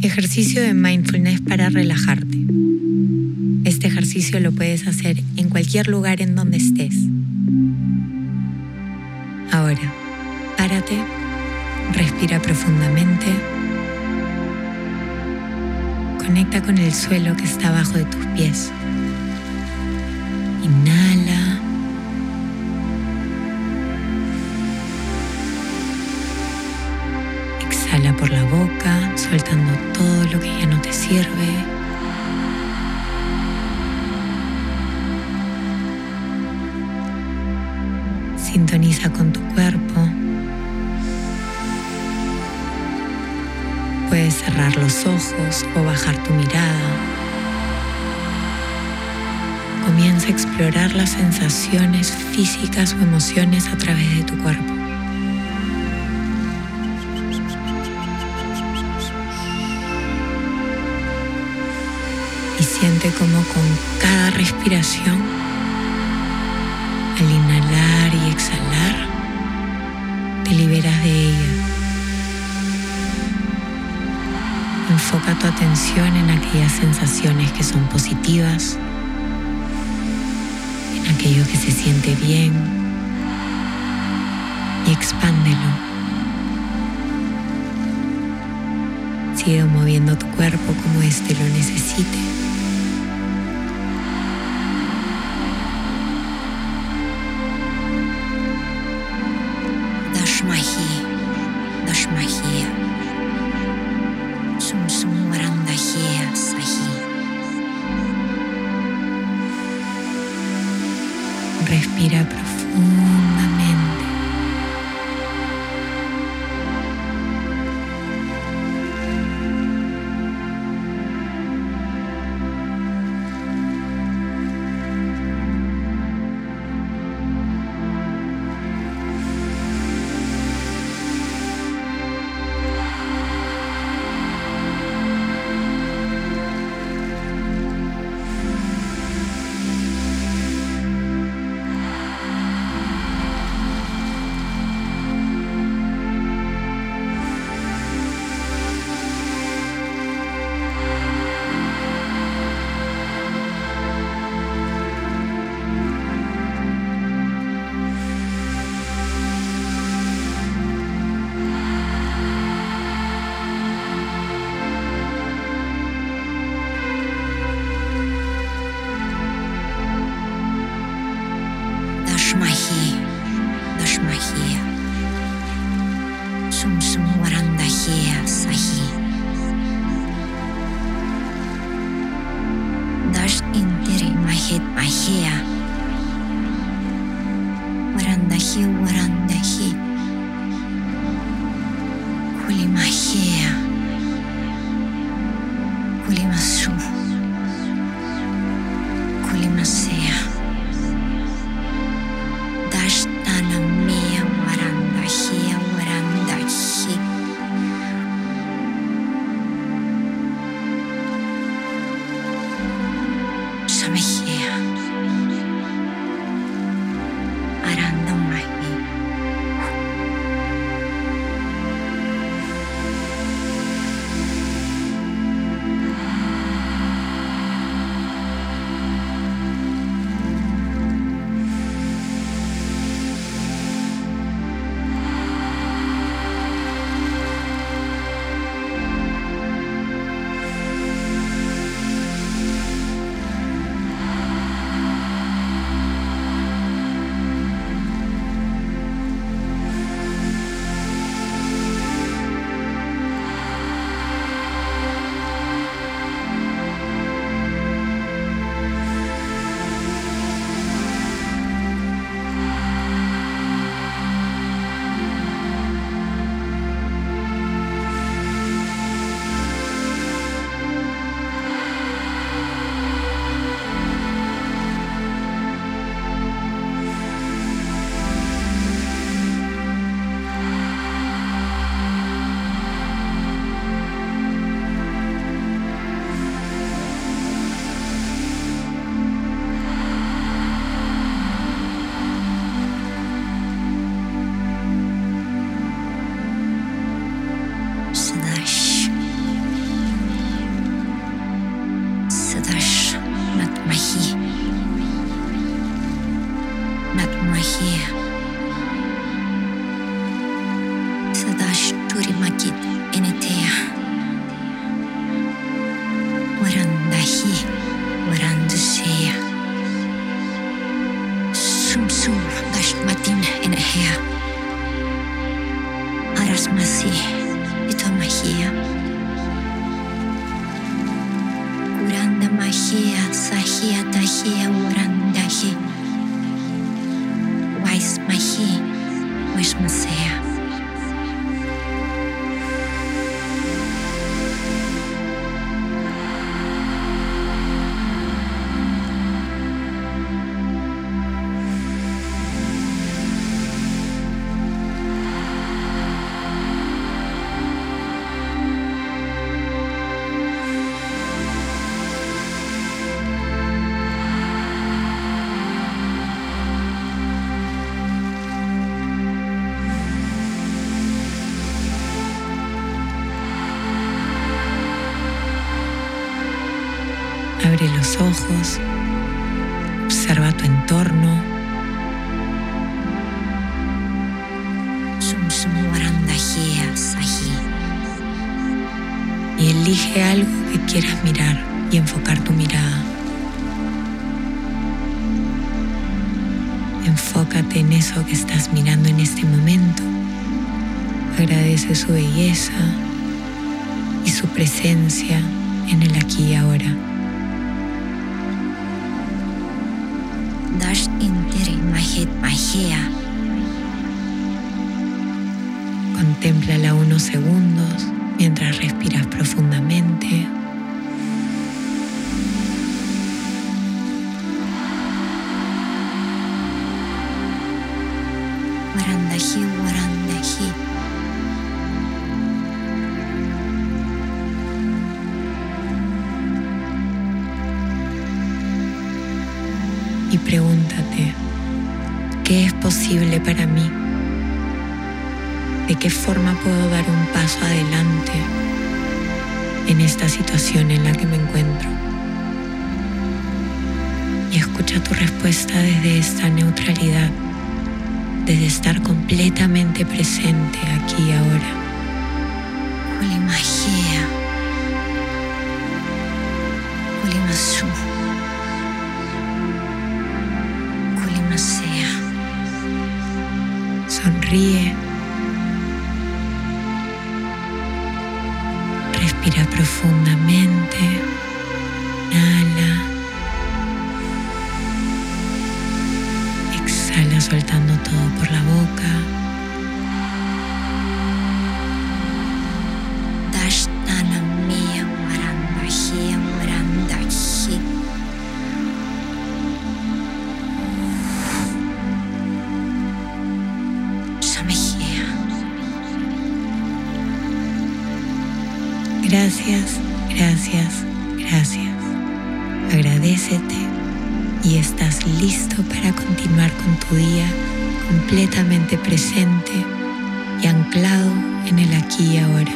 Ejercicio de mindfulness para relajarte. Este ejercicio lo puedes hacer en cualquier lugar en donde estés. Ahora, párate, respira profundamente, conecta con el suelo que está abajo de tus pies. Por la boca, soltando todo lo que ya no te sirve. Sintoniza con tu cuerpo. Puedes cerrar los ojos o bajar tu mirada. Comienza a explorar las sensaciones físicas o emociones a través de tu cuerpo. Siente como con cada respiración, al inhalar y exhalar, te liberas de ella. Enfoca tu atención en aquellas sensaciones que son positivas, en aquello que se siente bien y expándelo. Sigue moviendo tu cuerpo como éste lo necesite. Mahia. Namahia Sahia Dahia Urandahi Waismahi Wishmasea. Abre los ojos, observa tu entorno, y elige algo que quieras mirar y enfocar tu mirada. Enfócate en eso que estás mirando en este momento. Agradece su belleza y su presencia en el aquí y ahora. Dash Intiri Mahit Mahia. Contémplala unos segundos mientras respiras profundamente. Warandahi Warandahi. Y pregúntate, ¿qué es posible para mí? ¿De qué forma puedo dar un paso adelante en esta situación en la que me encuentro? Y escucha tu respuesta desde esta neutralidad, desde estar completamente presente aquí y ahora. Kulimahia. Kulimasu. Kulimasea. Sonríe. Respira profundamente. Inhala. Exhala soltando todo por la boca. Gracias, gracias, gracias. Agradecete y estás listo para continuar con tu día completamente presente y anclado en el aquí y ahora.